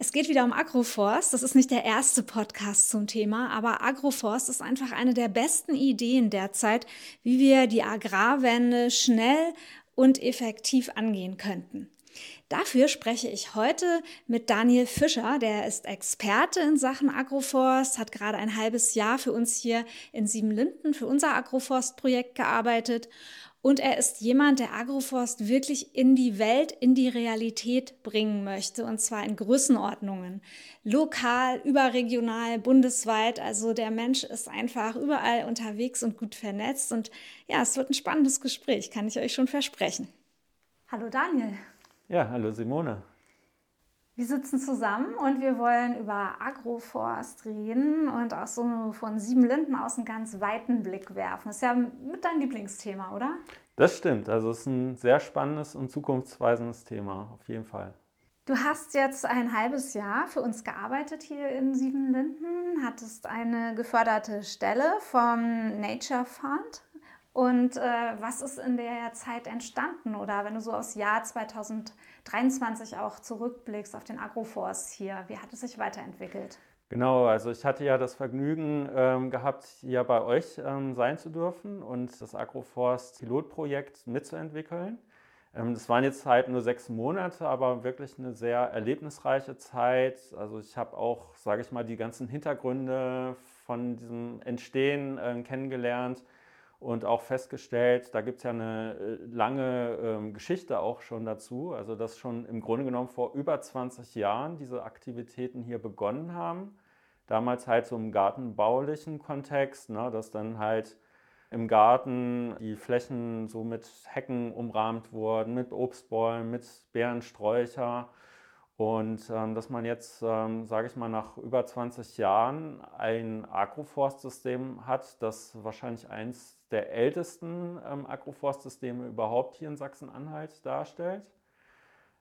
Es geht wieder um Agroforst. Das ist nicht der erste Podcast zum Thema, aber Agroforst ist einfach eine der besten Ideen derzeit, wie wir die Agrarwende schnell und effektiv angehen könnten. Dafür spreche ich heute mit Daniel Fischer, der ist Experte in Sachen Agroforst, hat gerade ein halbes Jahr für uns hier in Siebenlinden für unser Agroforst-Projekt gearbeitet und er ist jemand, der Agroforst wirklich in die Welt, in die Realität bringen möchte. Und zwar in Größenordnungen. Lokal, überregional, bundesweit. Also der Mensch ist einfach überall unterwegs und gut vernetzt. Und ja, es wird ein spannendes Gespräch, kann ich euch schon versprechen. Hallo Daniel. Ja, hallo Simone. Wir sitzen zusammen und wir wollen über Agroforst reden und auch so von sieben Linden aus einen ganz weiten Blick werfen. Das ist ja mit dein Lieblingsthema, oder? Das stimmt. Also es ist ein sehr spannendes und zukunftsweisendes Thema, auf jeden Fall. Du hast jetzt ein halbes Jahr für uns gearbeitet hier in Siebenlinden, hattest eine geförderte Stelle vom Nature Fund. Und äh, was ist in der Zeit entstanden? Oder wenn du so aufs Jahr 2023 auch zurückblickst, auf den Agroforst hier, wie hat es sich weiterentwickelt? Genau, also ich hatte ja das Vergnügen ähm, gehabt, hier bei euch ähm, sein zu dürfen und das Agroforst Pilotprojekt mitzuentwickeln. Ähm, das waren jetzt halt nur sechs Monate, aber wirklich eine sehr erlebnisreiche Zeit. Also ich habe auch, sage ich mal, die ganzen Hintergründe von diesem Entstehen äh, kennengelernt und auch festgestellt, da gibt es ja eine äh, lange ähm, Geschichte auch schon dazu, also dass schon im Grunde genommen vor über 20 Jahren diese Aktivitäten hier begonnen haben. Damals halt so im gartenbaulichen Kontext, ne, dass dann halt im Garten die Flächen so mit Hecken umrahmt wurden, mit Obstbäumen, mit Beerensträucher und ähm, dass man jetzt, ähm, sage ich mal, nach über 20 Jahren ein Agroforstsystem hat, das wahrscheinlich eins der ältesten ähm, Agroforstsysteme überhaupt hier in Sachsen-Anhalt darstellt.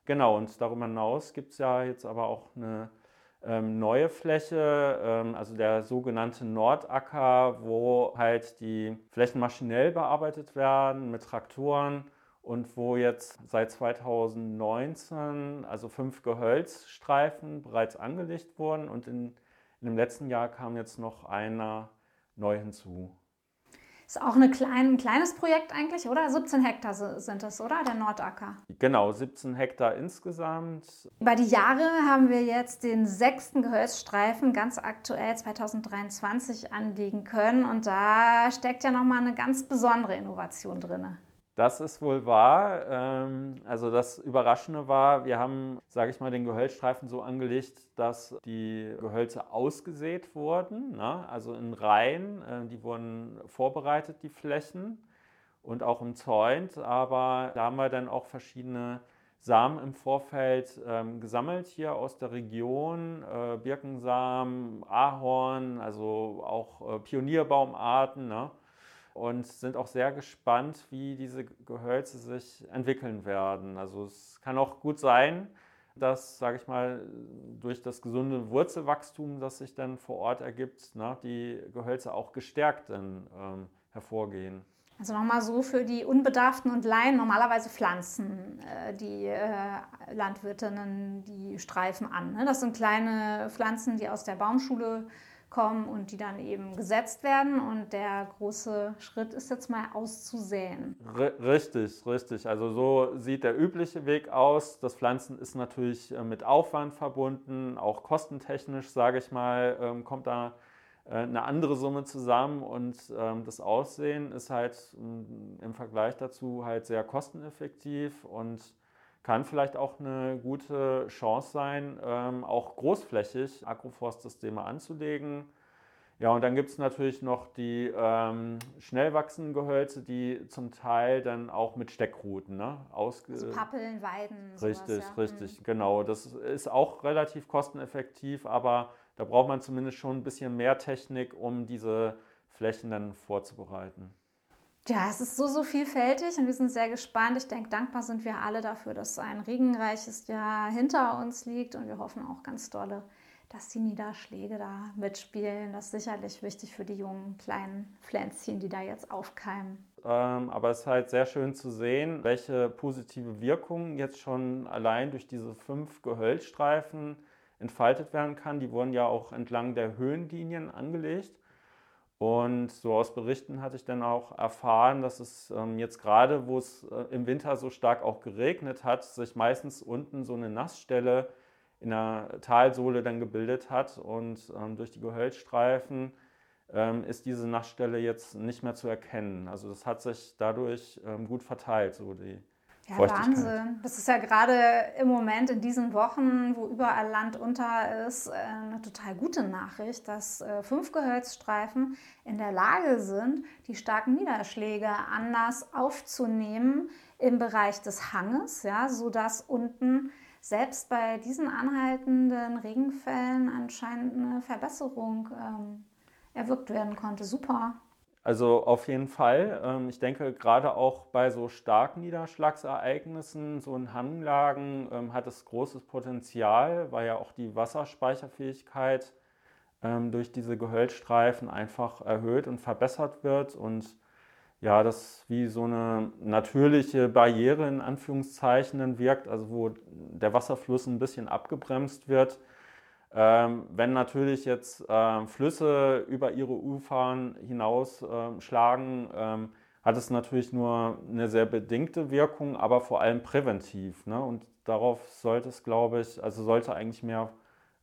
Genau, und darüber hinaus gibt es ja jetzt aber auch eine ähm, neue Fläche, ähm, also der sogenannte Nordacker, wo halt die Flächen maschinell bearbeitet werden mit Traktoren und wo jetzt seit 2019 also fünf Gehölzstreifen bereits angelegt wurden und in, in dem letzten Jahr kam jetzt noch einer neu hinzu. Ist auch eine klein, ein kleines Projekt eigentlich, oder? 17 Hektar sind es, oder? Der Nordacker. Genau, 17 Hektar insgesamt. Über die Jahre haben wir jetzt den sechsten Gehölzstreifen ganz aktuell 2023 anlegen können. Und da steckt ja nochmal eine ganz besondere Innovation drin. Das ist wohl wahr. Ähm, also das Überraschende war, wir haben, sage ich mal, den Gehölzstreifen so angelegt, dass die Gehölze ausgesät wurden, ne? also in Reihen. Äh, die wurden vorbereitet, die Flächen und auch umzäunt. Aber da haben wir dann auch verschiedene Samen im Vorfeld ähm, gesammelt hier aus der Region. Äh, Birkensamen, Ahorn, also auch äh, Pionierbaumarten. Ne? Und sind auch sehr gespannt, wie diese Gehölze sich entwickeln werden. Also es kann auch gut sein, dass, sage ich mal, durch das gesunde Wurzelwachstum, das sich dann vor Ort ergibt, ne, die Gehölze auch gestärkt dann ähm, hervorgehen. Also nochmal so für die Unbedarften und Laien, normalerweise pflanzen äh, die äh, Landwirtinnen die Streifen an. Ne? Das sind kleine Pflanzen, die aus der Baumschule kommen und die dann eben gesetzt werden. Und der große Schritt ist jetzt mal auszusäen. Richtig, richtig. Also so sieht der übliche Weg aus. Das Pflanzen ist natürlich äh, mit Aufwand verbunden, auch kostentechnisch, sage ich mal, ähm, kommt da äh, eine andere Summe zusammen und ähm, das Aussehen ist halt mm, im Vergleich dazu halt sehr kosteneffektiv und kann vielleicht auch eine gute Chance sein, ähm, auch großflächig Agroforstsysteme anzulegen. Ja, und dann gibt es natürlich noch die ähm, schnell wachsenden Gehölze, die zum Teil dann auch mit Steckrouten ne, ausge... Also Pappeln, Weiden. Richtig, sowas, ja. richtig, mhm. genau. Das ist auch relativ kosteneffektiv, aber da braucht man zumindest schon ein bisschen mehr Technik, um diese Flächen dann vorzubereiten. Ja, es ist so, so vielfältig und wir sind sehr gespannt. Ich denke, dankbar sind wir alle dafür, dass ein regenreiches Jahr hinter uns liegt und wir hoffen auch ganz dolle, dass die Niederschläge da mitspielen. Das ist sicherlich wichtig für die jungen kleinen Pflänzchen, die da jetzt aufkeimen. Ähm, aber es ist halt sehr schön zu sehen, welche positive Wirkung jetzt schon allein durch diese fünf Gehölzstreifen entfaltet werden kann. Die wurden ja auch entlang der Höhenlinien angelegt. Und so aus Berichten hatte ich dann auch erfahren, dass es ähm, jetzt gerade, wo es äh, im Winter so stark auch geregnet hat, sich meistens unten so eine Nassstelle in der Talsohle dann gebildet hat. Und ähm, durch die Gehölzstreifen ähm, ist diese Nassstelle jetzt nicht mehr zu erkennen. Also das hat sich dadurch ähm, gut verteilt, so die ja, Wahnsinn. Das ist ja gerade im Moment in diesen Wochen, wo überall Land unter ist, äh, eine total gute Nachricht, dass äh, fünf Gehölzstreifen in der Lage sind, die starken Niederschläge anders aufzunehmen im Bereich des Hanges, ja, sodass unten selbst bei diesen anhaltenden Regenfällen anscheinend eine Verbesserung ähm, erwirkt werden konnte. Super. Also auf jeden Fall. Ähm, ich denke, gerade auch bei so starken Niederschlagsereignissen, so in Hanglagen, ähm, hat es großes Potenzial, weil ja auch die Wasserspeicherfähigkeit ähm, durch diese Gehölzstreifen einfach erhöht und verbessert wird und ja, das wie so eine natürliche Barriere in Anführungszeichen wirkt, also wo der Wasserfluss ein bisschen abgebremst wird ähm, wenn natürlich jetzt ähm, Flüsse über ihre Ufern hinaus ähm, ähm, hat es natürlich nur eine sehr bedingte Wirkung, aber vor allem präventiv. Ne? Und darauf sollte es, glaube ich, also sollte eigentlich mehr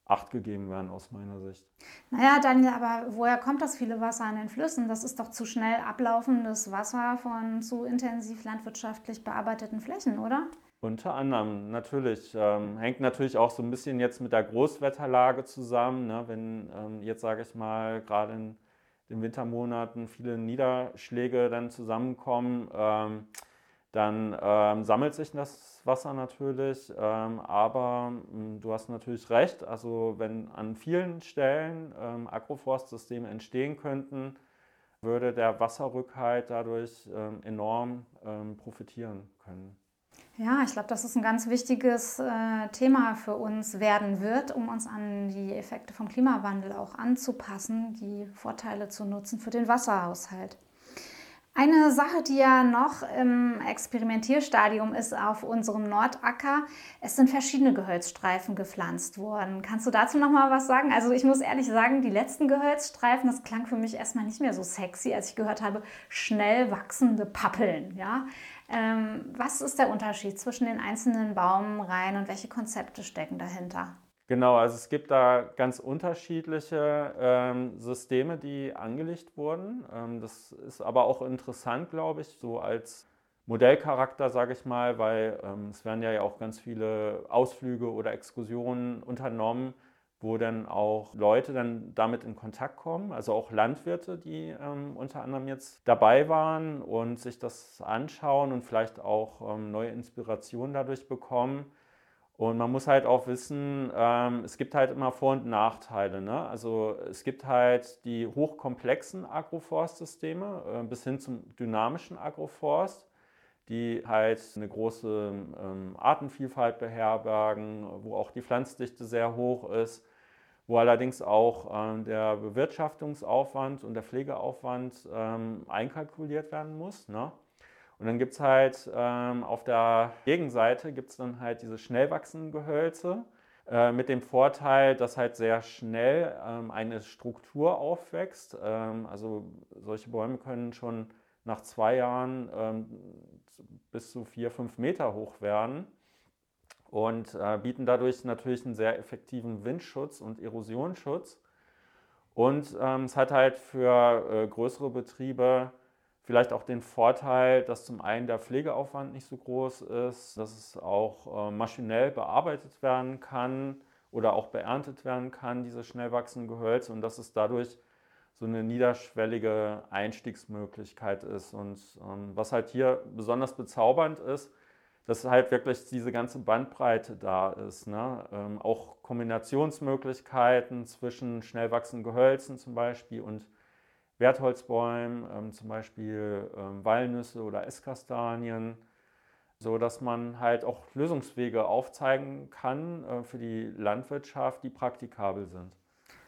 Acht gegeben werden aus meiner Sicht. Naja, Daniel, aber woher kommt das viele Wasser an den Flüssen? Das ist doch zu schnell ablaufendes Wasser von zu intensiv landwirtschaftlich bearbeiteten Flächen, oder? Unter anderem, natürlich. Ähm, hängt natürlich auch so ein bisschen jetzt mit der Großwetterlage zusammen. Ne? Wenn ähm, jetzt, sage ich mal, gerade in den Wintermonaten viele Niederschläge dann zusammenkommen, ähm, dann ähm, sammelt sich das Wasser natürlich. Ähm, aber hm, du hast natürlich recht, also wenn an vielen Stellen ähm, Agroforstsysteme entstehen könnten, würde der Wasserrückhalt dadurch enorm profitieren können. Ja, ich glaube, dass es ein ganz wichtiges äh, Thema für uns werden wird, um uns an die Effekte vom Klimawandel auch anzupassen, die Vorteile zu nutzen für den Wasserhaushalt. Eine Sache, die ja noch im Experimentierstadium ist auf unserem Nordacker, es sind verschiedene Gehölzstreifen gepflanzt worden. Kannst du dazu noch mal was sagen? Also ich muss ehrlich sagen, die letzten Gehölzstreifen, das klang für mich erstmal nicht mehr so sexy, als ich gehört habe, schnell wachsende Pappeln. Ja? Ähm, was ist der Unterschied zwischen den einzelnen Baumreihen und welche Konzepte stecken dahinter? Genau, also es gibt da ganz unterschiedliche ähm, Systeme, die angelegt wurden. Ähm, das ist aber auch interessant, glaube ich, so als Modellcharakter, sage ich mal, weil ähm, es werden ja auch ganz viele Ausflüge oder Exkursionen unternommen, wo dann auch Leute dann damit in Kontakt kommen, also auch Landwirte, die ähm, unter anderem jetzt dabei waren und sich das anschauen und vielleicht auch ähm, neue Inspirationen dadurch bekommen. Und man muss halt auch wissen, ähm, es gibt halt immer Vor- und Nachteile. Ne? Also es gibt halt die hochkomplexen Agroforstsysteme äh, bis hin zum dynamischen Agroforst die halt eine große ähm, Artenvielfalt beherbergen, wo auch die Pflanzdichte sehr hoch ist wo allerdings auch ähm, der Bewirtschaftungsaufwand und der Pflegeaufwand ähm, einkalkuliert werden muss. Ne? Und dann gibt es halt ähm, auf der Gegenseite gibt es dann halt diese schnell wachsenden Gehölze äh, mit dem Vorteil, dass halt sehr schnell ähm, eine Struktur aufwächst. Ähm, also solche Bäume können schon nach zwei Jahren ähm, bis zu vier, fünf Meter hoch werden und äh, bieten dadurch natürlich einen sehr effektiven Windschutz und Erosionsschutz. Und ähm, es hat halt für äh, größere Betriebe vielleicht auch den Vorteil, dass zum einen der Pflegeaufwand nicht so groß ist, dass es auch äh, maschinell bearbeitet werden kann oder auch beerntet werden kann, diese schnell wachsenden Gehölze, und dass es dadurch so eine niederschwellige Einstiegsmöglichkeit ist. Und ähm, was halt hier besonders bezaubernd ist, dass halt wirklich diese ganze Bandbreite da ist. Ne? Ähm, auch Kombinationsmöglichkeiten zwischen schnell wachsenden Gehölzen zum Beispiel und Wertholzbäumen, ähm, zum Beispiel ähm, Walnüsse oder Esskastanien, so dass man halt auch Lösungswege aufzeigen kann äh, für die Landwirtschaft, die praktikabel sind.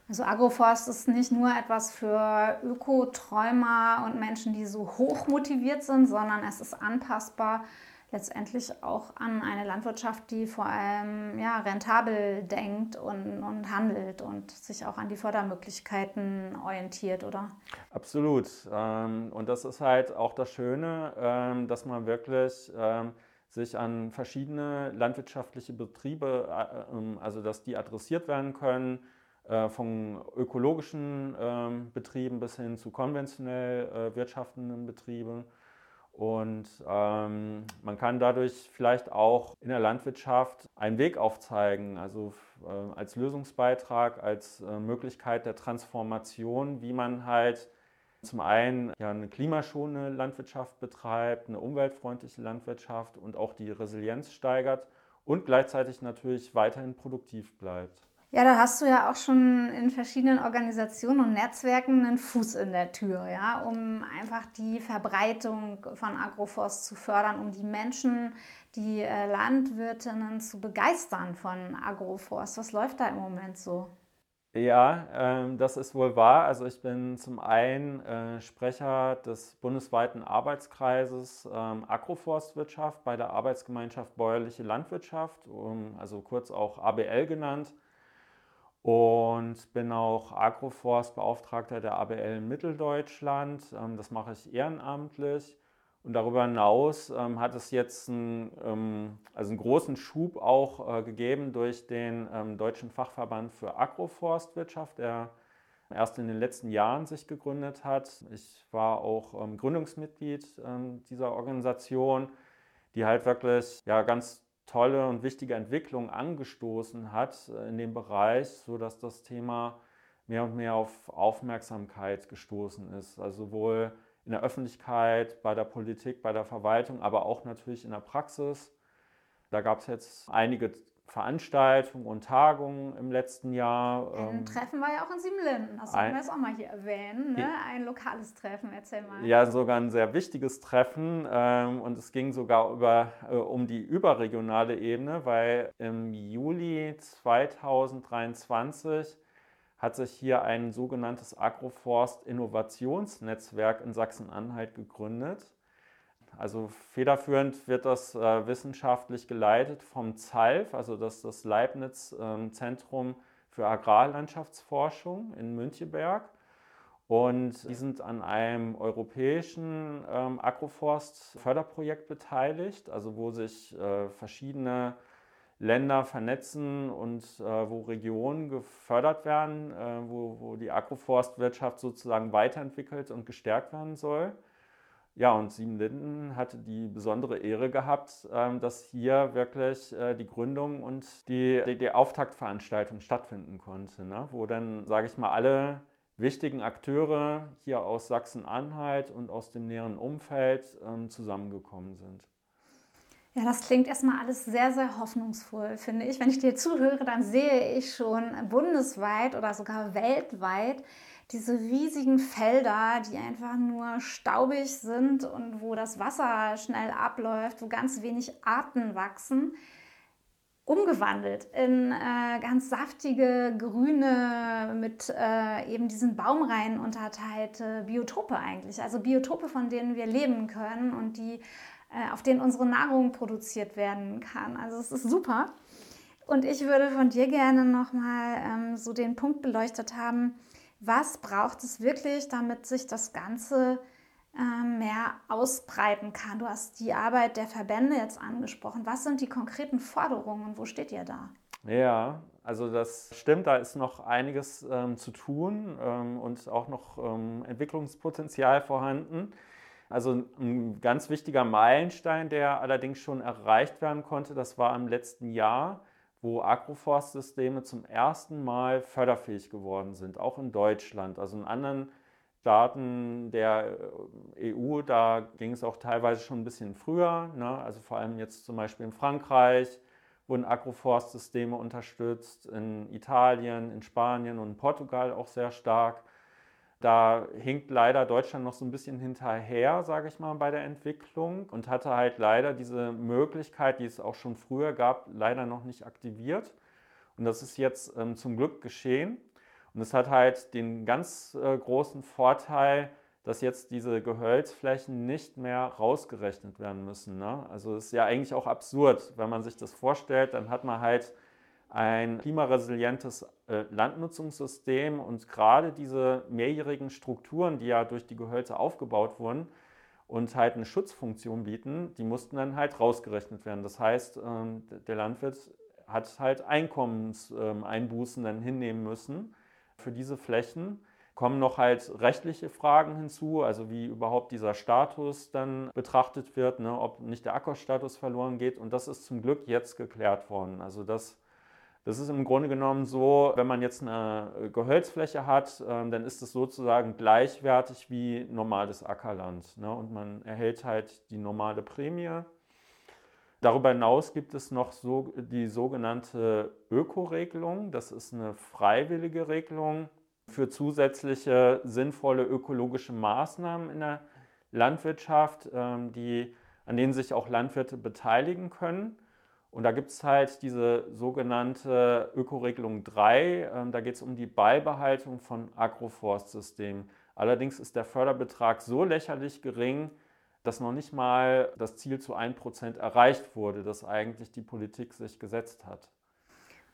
Also Agroforst ist nicht nur etwas für Ökoträumer und Menschen, die so hoch motiviert sind, sondern es ist anpassbar letztendlich auch an eine Landwirtschaft, die vor allem ja, rentabel denkt und, und handelt und sich auch an die Fördermöglichkeiten orientiert, oder? Absolut. Ähm, und das ist halt auch das Schöne, ähm, dass man wirklich ähm, sich an verschiedene landwirtschaftliche Betriebe, äh, also dass die adressiert werden können, äh, von ökologischen Betrieben bis hin zu konventionell äh, wirtschaftenden Betrieben und ähm, man kann dadurch vielleicht auch in der Landwirtschaft einen Weg aufzeigen, also äh, als Lösungsbeitrag, als äh, Möglichkeit der Transformation, wie man halt zum einen ja, eine klimaschonende Landwirtschaft betreibt, eine umweltfreundliche Landwirtschaft und auch die Resilienz steigert und gleichzeitig natürlich weiterhin produktiv bleibt. Ja, da hast du ja auch schon in verschiedenen Organisationen und Netzwerken einen Fuß in der Tür, ja, um einfach die Verbreitung von Agroforst zu fördern, um die Menschen, die äh, Landwirtinnen zu begeistern von Agroforst. Was läuft da im Moment so? Ja, ähm, das ist wohl wahr. Also ich bin zum einen äh, Sprecher des bundesweiten Arbeitskreises ähm, Agroforstwirtschaft bei der Arbeitsgemeinschaft Bäuerliche Landwirtschaft, um, also kurz auch ABL genannt und bin auch Agroforstbeauftragter der ABL in Mitteldeutschland. Ähm, das mache ich ehrenamtlich. Und darüber hinaus ähm, hat es jetzt einen, ähm, also einen großen Schub auch äh, gegeben durch den Deutschen Fachverband für Agroforstwirtschaft, der erst in den letzten Jahren sich gegründet hat. Ich war auch Gründungsmitglied dieser Organisation, die halt wirklich ja, ganz tolle und wichtige Entwicklung angestoßen hat äh, in dem Bereich, sodass das Thema mehr und mehr auf Aufmerksamkeit gestoßen ist. Also sowohl in der Öffentlichkeit, bei der Politik, bei der Verwaltung, aber auch natürlich in der Praxis. Da gab es jetzt einige Veranstaltungen und Tagungen im letzten Jahr. Ein ähm, Treffen war ja auch in Siebenlinden, das sollten wir jetzt auch mal hier erwähnen. Ne? Ein lokales Treffen, erzähl mal. Ja, sogar ein sehr wichtiges Treffen ähm, und es ging sogar über, äh, um die überregionale Ebene, weil im Juli 2023 hat sich hier ein sogenanntes Agroforst-Innovationsnetzwerk in Sachsen-Anhalt gegründet. Also federführend wird das äh, wissenschaftlich geleitet vom ZALF, also das das Leibniz ähm, Zentrum für Agrarlandschaftsforschung in Müncheberg. Und die sind an einem europäischen ähm, Agroforst-Förderprojekt beteiligt, also wo sich äh, verschiedene Länder vernetzen und äh, wo Regionen gefördert werden, äh, wo, wo die Agroforstwirtschaft sozusagen weiterentwickelt und gestärkt werden soll. Ja, und Siebenlinden hatte die besondere Ehre gehabt, ähm, dass hier wirklich äh, die Gründung und die, die, die Auftaktveranstaltung stattfinden konnte, ne? wo dann, sage ich mal, alle wichtigen Akteure hier aus Sachsen-Anhalt und aus dem näheren Umfeld ähm, zusammengekommen sind. Ja, das klingt erstmal alles sehr, sehr hoffnungsvoll, finde ich. Wenn ich dir zuhöre, dann sehe ich schon bundesweit oder sogar weltweit diese riesigen Felder, die einfach nur staubig sind und wo das Wasser schnell abläuft, wo ganz wenig Arten wachsen, umgewandelt in äh, ganz saftige, grüne, mit äh, eben diesen Baumreihen unterteilte Biotope eigentlich. Also Biotope, von denen wir leben können und die, äh, auf denen unsere Nahrung produziert werden kann. Also es ist super. Und ich würde von dir gerne nochmal ähm, so den Punkt beleuchtet haben, was braucht es wirklich, damit sich das Ganze ähm, mehr ausbreiten kann. Du hast die Arbeit der Verbände jetzt angesprochen. Was sind die konkreten Forderungen und wo steht ihr da? Ja, also das stimmt, da ist noch einiges ähm, zu tun ähm, und auch noch ähm, Entwicklungspotenzial vorhanden. Also ein ganz wichtiger Meilenstein, der allerdings schon erreicht werden konnte, das war im letzten Jahr wo Agroforstsysteme zum ersten Mal förderfähig geworden sind, auch in Deutschland. Also in anderen Staaten der äh, EU, da ging es auch teilweise schon ein bisschen früher. Ne? Also vor allem jetzt zum Beispiel in Frankreich wurden Agroforstsysteme unterstützt, in Italien, in Spanien und in Portugal auch sehr stark. Da hinkt leider Deutschland noch so ein bisschen hinterher, sage ich mal, bei der Entwicklung und hatte halt leider diese Möglichkeit, die es auch schon früher gab, leider noch nicht aktiviert. Und das ist jetzt ähm, zum Glück geschehen. Und es hat halt den ganz äh, großen Vorteil, dass jetzt diese Gehölzflächen nicht mehr rausgerechnet werden müssen. Ne? Also es ist ja eigentlich auch absurd, wenn man sich das vorstellt, dann hat man halt ein klimaresilientes Landnutzungssystem und gerade diese mehrjährigen Strukturen, die ja durch die Gehölze aufgebaut wurden und halt eine Schutzfunktion bieten, die mussten dann halt rausgerechnet werden. Das heißt, ähm, der Landwirt hat halt Einkommenseinbußen dann hinnehmen müssen für diese Flächen. Kommen noch halt rechtliche Fragen hinzu, also wie überhaupt dieser Status dann betrachtet wird, ne, ob nicht der Ackerstatus verloren geht. Und das ist zum Glück jetzt geklärt worden. Also das das ist im Grunde genommen so, wenn man jetzt eine Gehölzfläche hat, ähm, dann ist es sozusagen gleichwertig wie normales Ackerland. Ne? Und man erhält halt die normale Prämie. Darüber hinaus gibt es noch so, die sogenannte Ökoregelung. Das ist eine freiwillige Regelung für zusätzliche sinnvolle ökologische Maßnahmen in der Landwirtschaft, ähm, die, an denen sich auch Landwirte beteiligen können. Und da gibt es halt diese sogenannte Ökoregelung 3. Ähm, da geht es um die Beibehaltung von Agroforstsystemen. Allerdings ist der Förderbetrag so lächerlich gering, dass noch nicht mal das Ziel zu 1% erreicht wurde, das eigentlich die Politik sich gesetzt hat.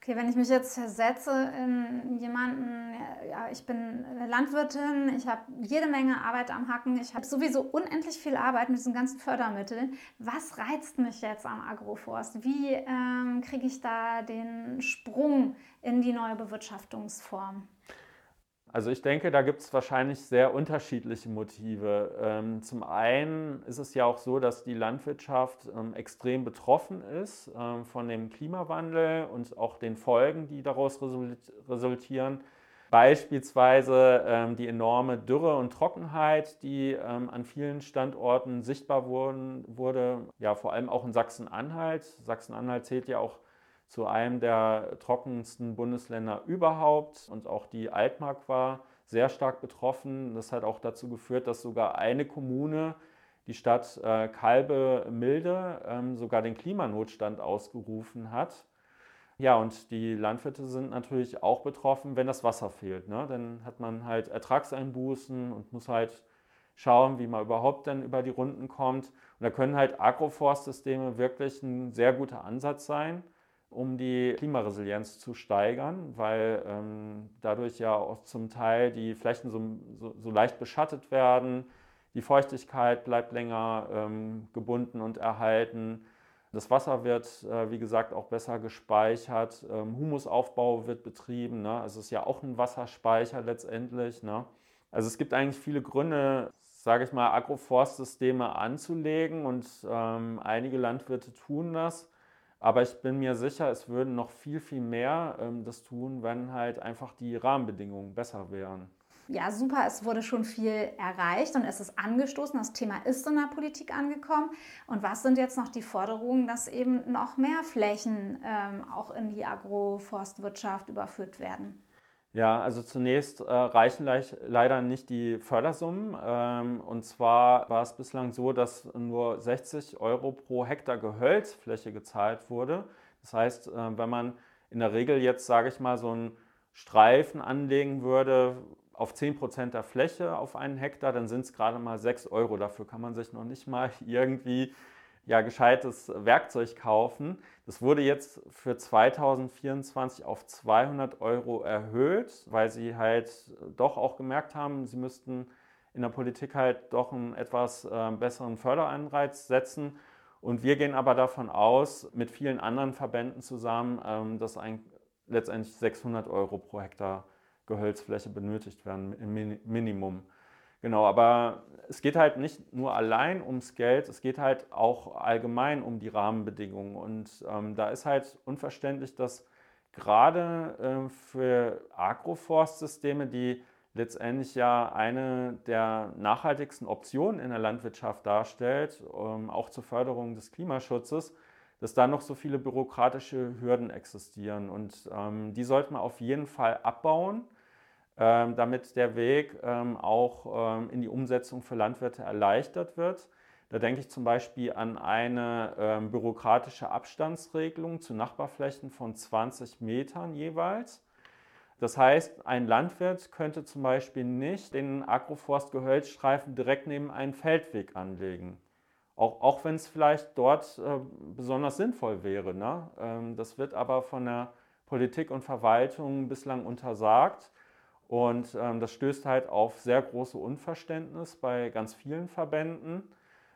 Okay, wenn ich mich jetzt versetze in jemanden, ja, ich bin Landwirtin, ich habe jede Menge Arbeit am Hacken, ich habe sowieso unendlich viel Arbeit mit diesen ganzen Fördermitteln. Was reizt mich jetzt am Agroforst? Wie ähm, kriege ich da den Sprung in die neue Bewirtschaftungsform? Also ich denke, da gibt es wahrscheinlich sehr unterschiedliche Motive. Ähm, zum einen ist es ja auch so, dass die Landwirtschaft ähm, extrem betroffen ist ähm, von dem Klimawandel und auch den Folgen, die daraus resultieren. Beispielsweise die enorme Dürre und Trockenheit, die an vielen Standorten sichtbar wurden, wurde, ja vor allem auch in Sachsen-Anhalt. Sachsen-Anhalt zählt ja auch zu einem der trockensten Bundesländer überhaupt und auch die Altmark war sehr stark betroffen. Das hat auch dazu geführt, dass sogar eine Kommune, die Stadt äh, Kalbe-Milde, ähm, sogar den Klimanotstand ausgerufen hat. Ja, und die Landwirte sind natürlich auch betroffen, wenn das Wasser fehlt. Ne? Dann hat man halt Ertragseinbußen und muss halt schauen, wie man überhaupt dann über die Runden kommt. Und da können halt Agroforstsysteme wirklich ein sehr guter Ansatz sein um die Klimaresilienz zu steigern, weil ähm, dadurch ja auch zum Teil die Flächen so, so, so leicht beschattet werden, die Feuchtigkeit bleibt länger ähm, gebunden und erhalten, das Wasser wird, äh, wie gesagt, auch besser gespeichert, ähm, Humusaufbau wird betrieben, ne? also es ist ja auch ein Wasserspeicher letztendlich. Ne? Also es gibt eigentlich viele Gründe, sage ich mal, Agroforstsysteme anzulegen und ähm, einige Landwirte tun das. Aber ich bin mir sicher, es würden noch viel, viel mehr ähm, das tun, wenn halt einfach die Rahmenbedingungen besser wären. Ja, super. Es wurde schon viel erreicht und es ist angestoßen. Das Thema ist in der Politik angekommen. Und was sind jetzt noch die Forderungen, dass eben noch mehr Flächen ähm, auch in die Agroforstwirtschaft überführt werden? Ja, also zunächst äh, reichen le leider nicht die Fördersummen. Ähm, und zwar war es bislang so, dass nur 60 Euro pro Hektar Gehölzfläche gezahlt wurde. Das heißt, äh, wenn man in der Regel jetzt, sage ich mal, so einen Streifen anlegen würde auf 10 Prozent der Fläche auf einen Hektar, dann sind es gerade mal 6 Euro. Dafür kann man sich noch nicht mal irgendwie ja, gescheites Werkzeug kaufen. Das wurde jetzt für 2024 auf 200 Euro erhöht, weil sie halt doch auch gemerkt haben, sie müssten in der Politik halt doch einen etwas äh, besseren Förderanreiz setzen. Und wir gehen aber davon aus, mit vielen anderen Verbänden zusammen, ähm, dass ein, letztendlich 600 Euro pro Hektar Gehölzfläche benötigt werden im Minimum. Genau, aber es geht halt nicht nur allein ums Geld, es geht halt auch allgemein um die Rahmenbedingungen. Und ähm, da ist halt unverständlich, dass gerade äh, für Agroforstsysteme die letztendlich ja eine der nachhaltigsten Optionen in der Landwirtschaft darstellt, ähm, auch zur Förderung des Klimaschutzes, dass da noch so viele bürokratische Hürden existieren. Und ähm, die sollte man auf jeden Fall abbauen, damit der Weg ähm, auch ähm, in die Umsetzung für Landwirte erleichtert wird. Da denke ich zum Beispiel an eine ähm, bürokratische Abstandsregelung zu Nachbarflächen von 20 Metern jeweils. Das heißt, ein Landwirt könnte zum Beispiel nicht den Agroforst-Gehölzstreifen direkt neben einen Feldweg anlegen. Auch, auch wenn es vielleicht dort äh, besonders sinnvoll wäre. Ne? Ähm, das wird aber von der Politik und Verwaltung bislang untersagt. Und ähm, das stößt halt auf sehr große Unverständnis bei ganz vielen Verbänden,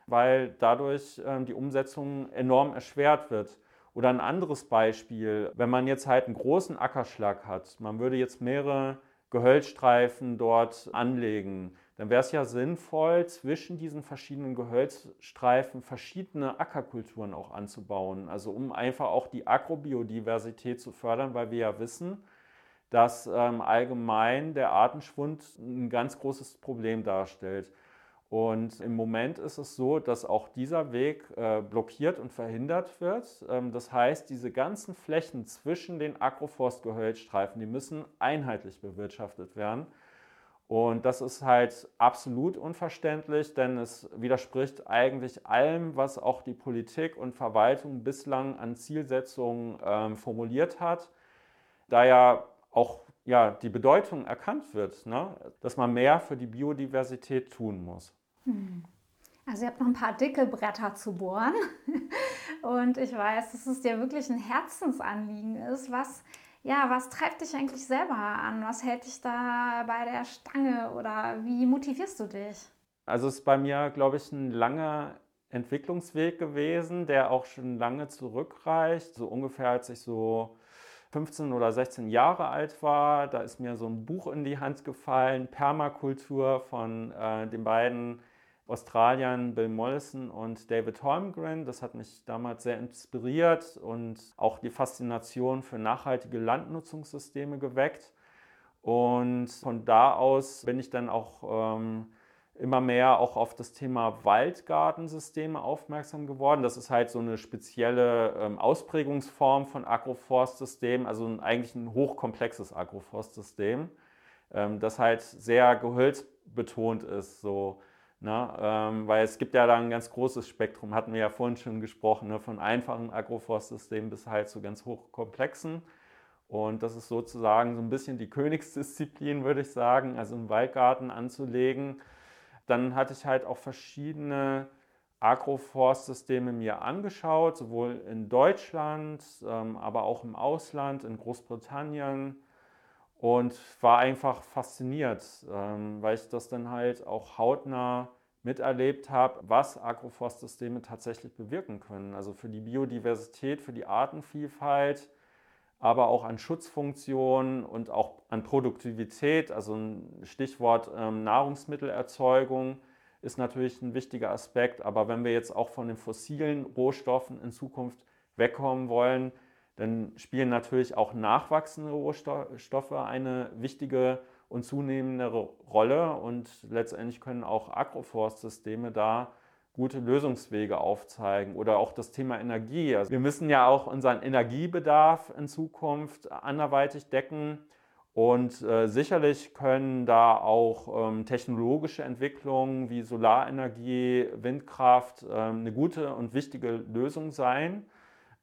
weil dadurch ähm, die Umsetzung enorm erschwert wird. Oder ein anderes Beispiel, wenn man jetzt halt einen großen Ackerschlag hat, man würde jetzt mehrere Gehölzstreifen dort anlegen, dann wäre es ja sinnvoll, zwischen diesen verschiedenen Gehölzstreifen verschiedene Ackerkulturen auch anzubauen. Also um einfach auch die Agrobiodiversität zu fördern, weil wir ja wissen, dass ähm, allgemein der Artenschwund ein ganz großes Problem darstellt. Und im Moment ist es so, dass auch dieser Weg äh, blockiert und verhindert wird. Ähm, das heißt, diese ganzen Flächen zwischen den Agroforstgehölzstreifen, die müssen einheitlich bewirtschaftet werden. Und das ist halt absolut unverständlich, denn es widerspricht eigentlich allem, was auch die Politik und Verwaltung bislang an Zielsetzungen ähm, formuliert hat. Da ja auch ja, die Bedeutung erkannt wird, ne? dass man mehr für die Biodiversität tun muss. Hm. Also ihr habt noch ein paar dicke Bretter zu bohren. Und ich weiß, dass es dir wirklich ein Herzensanliegen ist. Was, ja, was treibt dich eigentlich selber an? Was hält dich da bei der Stange oder wie motivierst du dich? Also es ist bei mir, glaube ich, ein langer Entwicklungsweg gewesen, der auch schon lange zurückreicht. So ungefähr, als ich so 15 oder 16 Jahre alt war, da ist mir so ein Buch in die Hand gefallen, Permakultur von äh, den beiden Australiern Bill Mollison und David Holmgren. Das hat mich damals sehr inspiriert und auch die Faszination für nachhaltige Landnutzungssysteme geweckt. Und von da aus bin ich dann auch ähm, immer mehr auch auf das Thema Waldgartensysteme aufmerksam geworden. Das ist halt so eine spezielle ähm, Ausprägungsform von Agroforstsystem, also ein, eigentlich ein hochkomplexes Agroforstsystem, ähm, das halt sehr gehölzbetont ist. So Ne? Ähm, weil es gibt ja da ein ganz großes Spektrum, hatten wir ja vorhin schon gesprochen, ne? von einfachen Agroforstsystemen bis halt zu ganz hochkomplexen. Und das ist sozusagen so ein bisschen die Königsdisziplin, würde ich sagen, also einen Waldgarten anzulegen. Dann hatte ich halt auch verschiedene Agroforstsysteme mir angeschaut, sowohl in Deutschland, ähm, aber auch im Ausland, in Großbritannien und war einfach fasziniert, ähm, weil ich das dann halt auch hautnah miterlebt habe, was Agroforstsysteme tatsächlich bewirken können. Also für die Biodiversität, für die Artenvielfalt, aber auch an Schutzfunktionen und auch an Produktivität. Also ein Stichwort ähm, Nahrungsmittelerzeugung ist natürlich ein wichtiger Aspekt. Aber wenn wir jetzt auch von den fossilen Rohstoffen in Zukunft wegkommen wollen, dann spielen natürlich auch nachwachsende Rohstoffe eine wichtige und zunehmendere Rolle und letztendlich können auch Agroforstsysteme da gute Lösungswege aufzeigen oder auch das Thema Energie. Also wir müssen ja auch unseren Energiebedarf in Zukunft anderweitig decken und äh, sicherlich können da auch ähm, technologische Entwicklungen wie Solarenergie, Windkraft äh, eine gute und wichtige Lösung sein.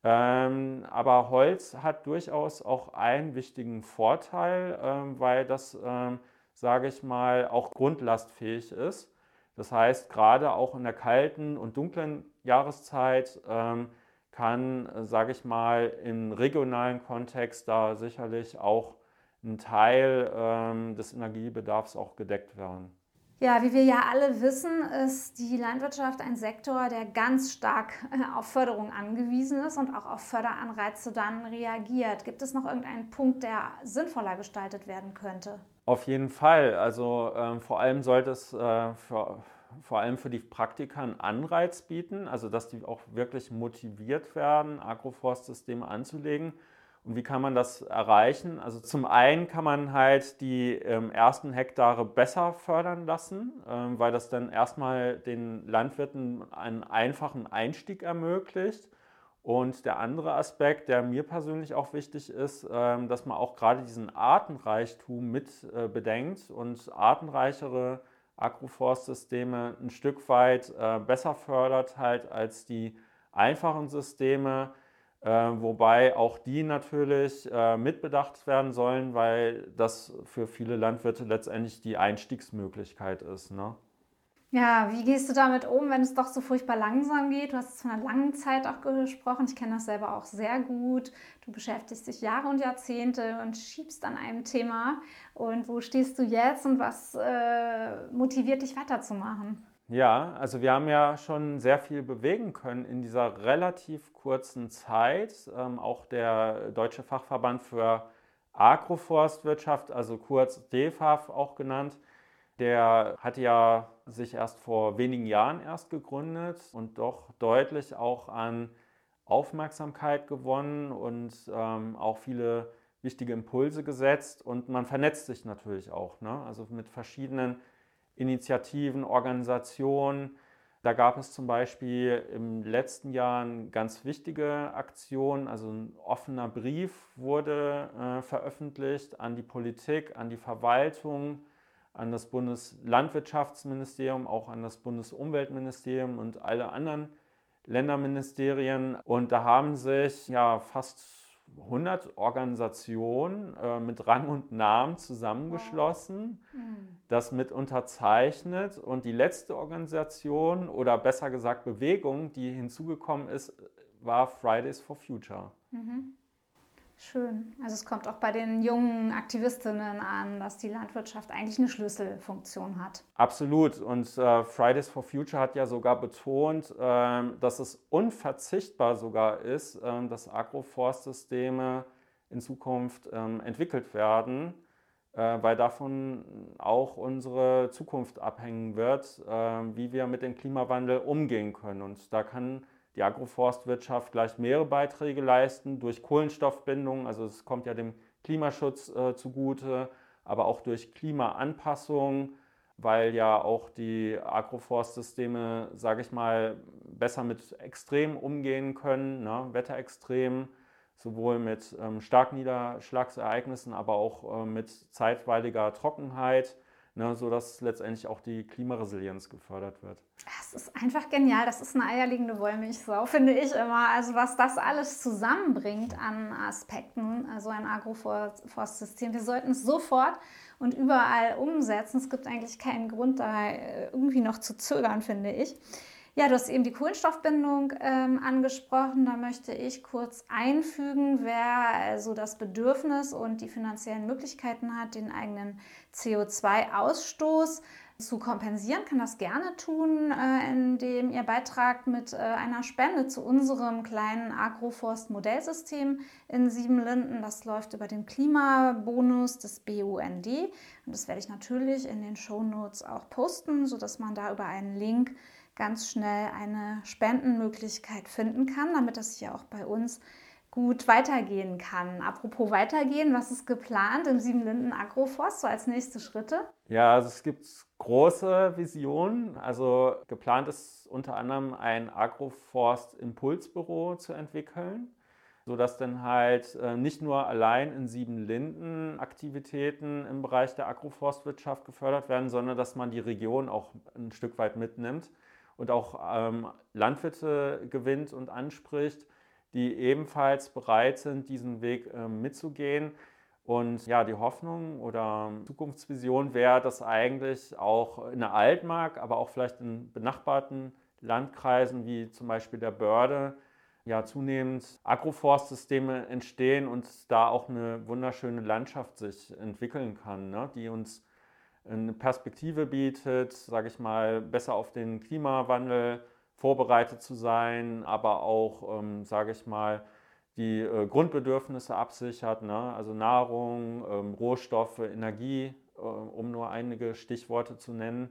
Ähm, aber Holz hat durchaus auch einen wichtigen Vorteil, ähm, weil das, ähm, sage ich mal, auch grundlastfähig ist. Das heißt, gerade auch in der kalten und dunklen Jahreszeit ähm, kann, sage ich mal, im regionalen Kontext da sicherlich auch ein Teil ähm, des Energiebedarfs auch gedeckt werden. Ja, wie wir ja alle wissen, ist die Landwirtschaft ein Sektor, der ganz stark äh, auf Förderung angewiesen ist und auch auf Förderanreize dann reagiert. Gibt es noch irgendeinen Punkt, der sinnvoller gestaltet werden könnte? Auf jeden Fall. Also äh, vor allem sollte es äh, für, vor allem für die Praktiker einen Anreiz bieten, also dass die auch wirklich motiviert werden, Agroforstsysteme anzulegen Und wie kann man das erreichen? Also zum einen kann man halt die ähm, ersten Hektare besser fördern lassen, ähm, weil das dann erstmal den Landwirten einen einfachen Einstieg ermöglicht. Und der andere Aspekt, der mir persönlich auch wichtig ist, ähm, dass man auch gerade diesen Artenreichtum mit äh, bedenkt und artenreichere Agroforstsysteme ein Stück weit äh, besser fördert halt als die einfachen Systeme äh, wobei auch die natürlich mitbedacht werden sollen, weil das für viele Landwirte letztendlich die Einstiegsmöglichkeit ist. Ne? Ja, wie gehst du damit um, wenn es doch so furchtbar langsam geht? Du hast von einer langen Zeit auch gesprochen. Ich kenne das selber auch sehr gut. Du beschäftigst dich Jahre und Jahrzehnte und schiebst an einem Thema. Und wo stehst du jetzt und was äh, motiviert dich weiterzumachen? Ja, also wir haben ja schon sehr viel bewegen können in dieser relativ kurzen Zeit. Ähm, auch der Deutsche Fachverband für Agroforstwirtschaft, also kurz DFAF auch genannt, der hat ja sich erst vor wenigen Jahren erst gegründet und doch deutlich auch an Aufmerksamkeit gewonnen und ähm, auch viele wichtige Impulse gesetzt. Und man vernetzt sich natürlich auch, ne? also mit verschiedenen Initiativen, Organisationen. Da gab es zum Beispiel im letzten Jahr eine ganz wichtige Aktion, also ein offener Brief wurde äh, veröffentlicht an die Politik, an die Verwaltung, an das Bundeslandwirtschaftsministerium, auch an das Bundesumweltministerium und alle anderen Länderministerien. Und da haben sich ja fast 100 Organisationen äh, mit Rang und Namen zusammengeschlossen, wow. Mhm. das mit unterzeichnet. Und die letzte Organisation oder besser gesagt Bewegung, die hinzugekommen ist, war Fridays for Future. Mhm. Schön. Also es kommt auch bei den jungen Aktivistinnen an, dass die Landwirtschaft eigentlich eine Schlüsselfunktion hat. Absolut. Und äh, Fridays for Future hat ja sogar betont, äh, dass es unverzichtbar sogar ist, äh, dass Agroforstsysteme in Zukunft ähm, entwickelt werden, äh, weil davon auch unsere Zukunft abhängen wird, äh, wie wir mit dem Klimawandel umgehen können. Und da kann die Agroforstwirtschaft gleich mehrere Beiträge leisten durch Kohlenstoffbindung, also es kommt ja dem Klimaschutz äh, zugute, aber auch durch Klimaanpassung, weil ja auch die Agroforstsysteme, sage ich mal, besser mit Extremen umgehen können, ne? Wetterextremen, sowohl mit ähm, Starkniederschlagsereignissen, aber auch äh, mit zeitweiliger Trockenheit ne, sodass letztendlich auch die Klimaresilienz gefördert wird. Das ist einfach genial. Das ist eine eierlegende Wollmilchsau, finde ich immer. Also was das alles zusammenbringt an Aspekten, also ein Agroforstsystem. Wir sollten es sofort und überall umsetzen. Es gibt eigentlich keinen Grund, da irgendwie noch zu zögern, finde ich. Ja, du hast eben die Kohlenstoffbindung ähm, angesprochen. Da möchte ich kurz einfügen, wer also das Bedürfnis und die finanziellen Möglichkeiten hat, den eigenen CO2-Ausstoß zu kompensieren, kann das gerne tun, äh, indem ihr beitragt mit äh, einer Spende zu unserem kleinen Agroforst-Modellsystem in Siebenlinden. Das läuft über den Klimabonus des BUND. Und das werde ich natürlich in den Shownotes auch posten, sodass man da über einen Link ganz schnell eine Spendenmöglichkeit finden kann, damit das hier auch bei uns gut weitergehen kann. Apropos weitergehen, was ist geplant im Siebenlinden Agroforst so als nächste Schritte? Ja, also es gibt große Visionen. Also geplant ist unter anderem ein Agroforst Impulsbüro zu entwickeln, sodass dann halt äh, nicht nur allein in Siebenlinden Aktivitäten im Bereich der Agroforstwirtschaft gefördert werden, sondern dass man die Region auch ein Stück weit mitnimmt und auch ähm, Landwirte gewinnt und anspricht, die ebenfalls bereit sind, diesen Weg ähm, mitzugehen. Und ja, die Hoffnung oder Zukunftsvision wäre, dass eigentlich auch in der Altmark, aber auch vielleicht in benachbarten Landkreisen wie zum Beispiel der Börde, ja zunehmend Agroforstsysteme entstehen und da auch eine wunderschöne Landschaft sich entwickeln kann, ne, die uns eine Perspektive bietet, sage ich mal, besser auf den Klimawandel vorbereitet zu sein, aber auch, ähm, sage ich mal, die äh, Grundbedürfnisse absichert, ne? also Nahrung, ähm, Rohstoffe, Energie, äh, um nur einige Stichworte zu nennen.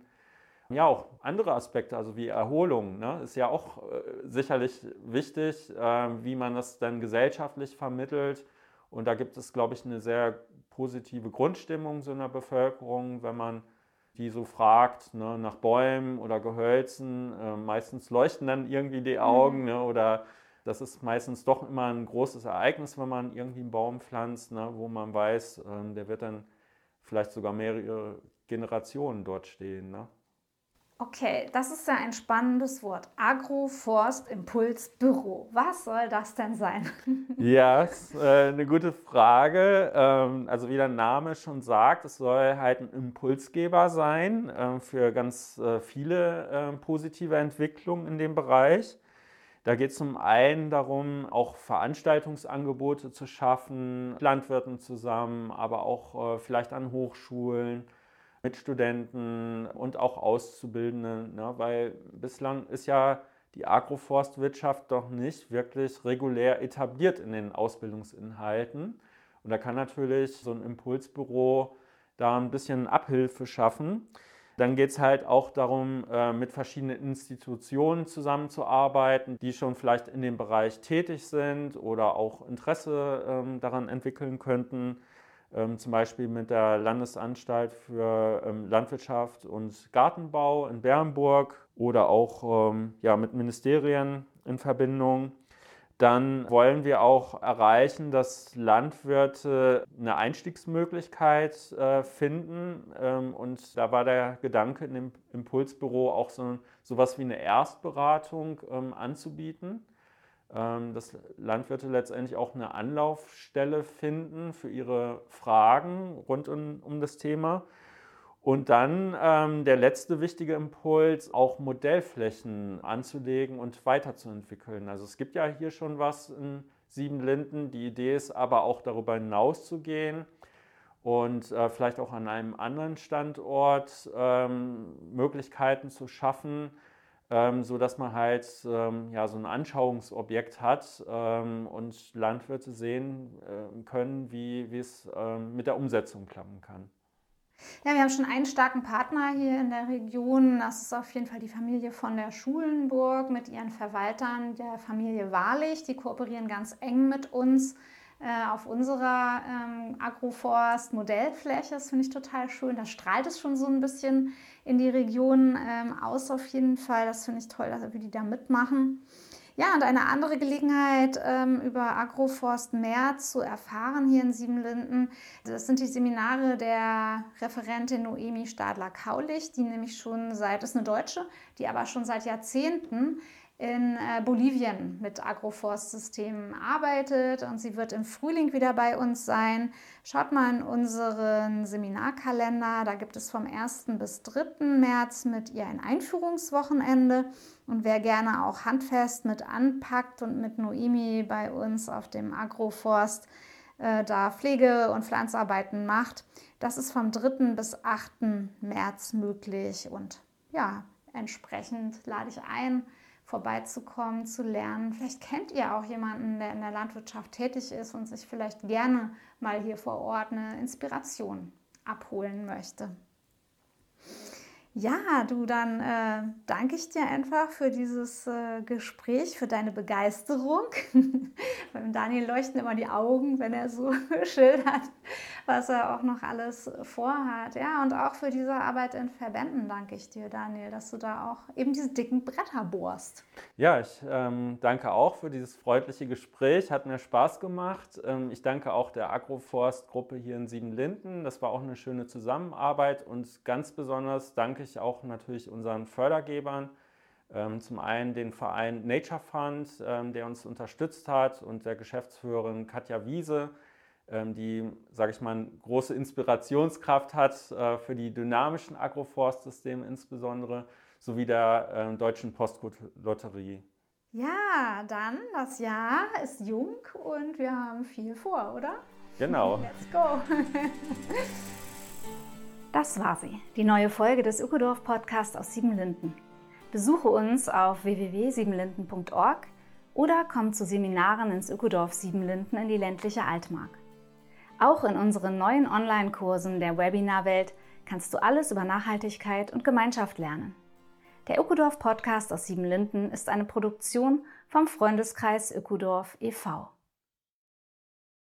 Ja, auch andere Aspekte, also wie Erholung, ne? ist ja auch äh, sicherlich wichtig, äh, wie man das dann gesellschaftlich vermittelt Und da gibt es, glaube ich, eine sehr positive Grundstimmung so in der Bevölkerung, wenn man die so fragt ne, nach Bäumen oder Gehölzen. Äh, meistens leuchten dann irgendwie die Augen mhm. ne, oder das ist meistens doch immer ein großes Ereignis, wenn man irgendwie einen Baum pflanzt, ne, wo man weiß, äh, der wird dann vielleicht sogar mehrere Generationen dort stehen. Ne? Okay, das ist ja ein spannendes Wort. Agroforst-Impuls-Büro. Was soll das denn sein? ja, ist äh, eine gute Frage. Ähm, also wie der Name schon sagt, es soll halt ein Impulsgeber sein äh, für ganz äh, viele ähm, positive Entwicklungen in dem Bereich. Da geht es zum einen darum, auch Veranstaltungsangebote zu schaffen, Landwirten zusammen, aber auch äh, vielleicht an Hochschulen mit Studenten und auch Auszubildenden, ne? weil bislang ist ja die Agroforstwirtschaft doch nicht wirklich regulär etabliert in den Ausbildungsinhalten. Und da kann natürlich so ein Impulsbüro da ein bisschen Abhilfe schaffen. Dann geht es halt auch darum, äh, mit verschiedenen Institutionen zusammenzuarbeiten, die schon vielleicht in dem Bereich tätig sind oder auch Interesse ähm, daran entwickeln könnten ähm, zum Beispiel mit der Landesanstalt für ähm, Landwirtschaft und Gartenbau in Bernburg oder auch ähm, ja, mit Ministerien in Verbindung. Dann wollen wir auch erreichen, dass Landwirte eine Einstiegsmöglichkeit äh, finden. Ähm, und da war der Gedanke in dem Impulsbüro auch so etwas wie eine Erstberatung ähm, anzubieten dass Landwirte letztendlich auch eine Anlaufstelle finden für ihre Fragen rund um, um das Thema. Und dann ähm, der letzte wichtige Impuls, auch Modellflächen anzulegen und weiterzuentwickeln. Also es gibt ja hier schon was in Siebenlinden. Die Idee ist aber auch darüber hinaus zu gehen und äh, vielleicht auch an einem anderen Standort ähm, Möglichkeiten zu schaffen, ähm, so dass man halt ähm, ja, so ein Anschauungsobjekt hat ähm, und Landwirte sehen äh, können, wie, wie es ähm, mit der Umsetzung klappen kann. Ja, wir haben schon einen starken Partner hier in der Region. Das ist auf jeden Fall die Familie von der Schulenburg mit ihren Verwaltern, der Familie Wahrlich. Die kooperieren ganz eng mit uns äh, auf unserer ähm, Agroforst-Modellfläche. Das finde ich total schön. Da strahlt es schon so ein bisschen in die Region ähm, aus auf jeden Fall. Das finde ich toll, dass wir die da mitmachen. Ja, und eine andere Gelegenheit, ähm, über Agroforst mehr zu erfahren hier in Siebenlinden, das sind die Seminare der Referentin Noemi Stadler-Kaulich, die nämlich schon seit, ist eine Deutsche, die aber schon seit Jahrzehnten in äh, Bolivien mit Agroforstsystemen arbeitet und sie wird im Frühling wieder bei uns sein. Schaut mal in unseren Seminarkalender, da gibt es vom 1. bis 3. März mit ihr ein Einführungswochenende und wer gerne auch handfest mit anpackt und mit Noemi bei uns auf dem Agroforst äh, da Pflege- und Pflanzarbeiten macht, das ist vom 3. bis 8. März möglich und ja, entsprechend lade ich ein, vorbeizukommen, zu lernen. Vielleicht kennt ihr auch jemanden, der in der Landwirtschaft tätig ist und sich vielleicht gerne mal hier vor Ort eine Inspiration abholen möchte. Ja, du, dann äh, danke ich dir einfach für dieses äh, Gespräch, für deine Begeisterung. Beim Daniel leuchten immer die Augen, wenn er so schildert, was er auch noch alles vorhat. Ja, und auch für diese Arbeit in Verbänden danke ich dir, Daniel, dass du da auch eben diese dicken Bretter bohrst. Ja, ich ähm, danke auch für dieses freundliche Gespräch. Hat mir Spaß gemacht. Ähm, ich danke auch der Agroforst-Gruppe hier in Siebenlinden. Das war auch eine schöne Zusammenarbeit und ganz besonders danke ich auch natürlich unseren Fördergebern. Ähm, zum einen den Verein Nature Fund, ähm, der uns unterstützt hat und der Geschäftsführerin Katja Wiese, die, sage ich mal, große Inspirationskraft hat äh, für die dynamischen Agroforstsysteme insbesondere, sowie der Deutschen Postlotterie. Ja, dann das Jahr ist jung und wir haben viel vor, oder? Genau. Let's go. Das war sie, die neue Folge des Ökodorf Podcasts aus Siebenlinden. Besuche uns auf www.siebenlinden.org oder komm zu Seminaren ins Ökodorf Siebenlinden in die ländliche Altmark. Auch in unseren neuen Online-Kursen der Webinarwelt kannst du alles über Nachhaltigkeit und Gemeinschaft lernen. Der Ökodorf Podcast aus Siebenlinden ist eine Produktion vom Freundeskreis Ökodorf e.V.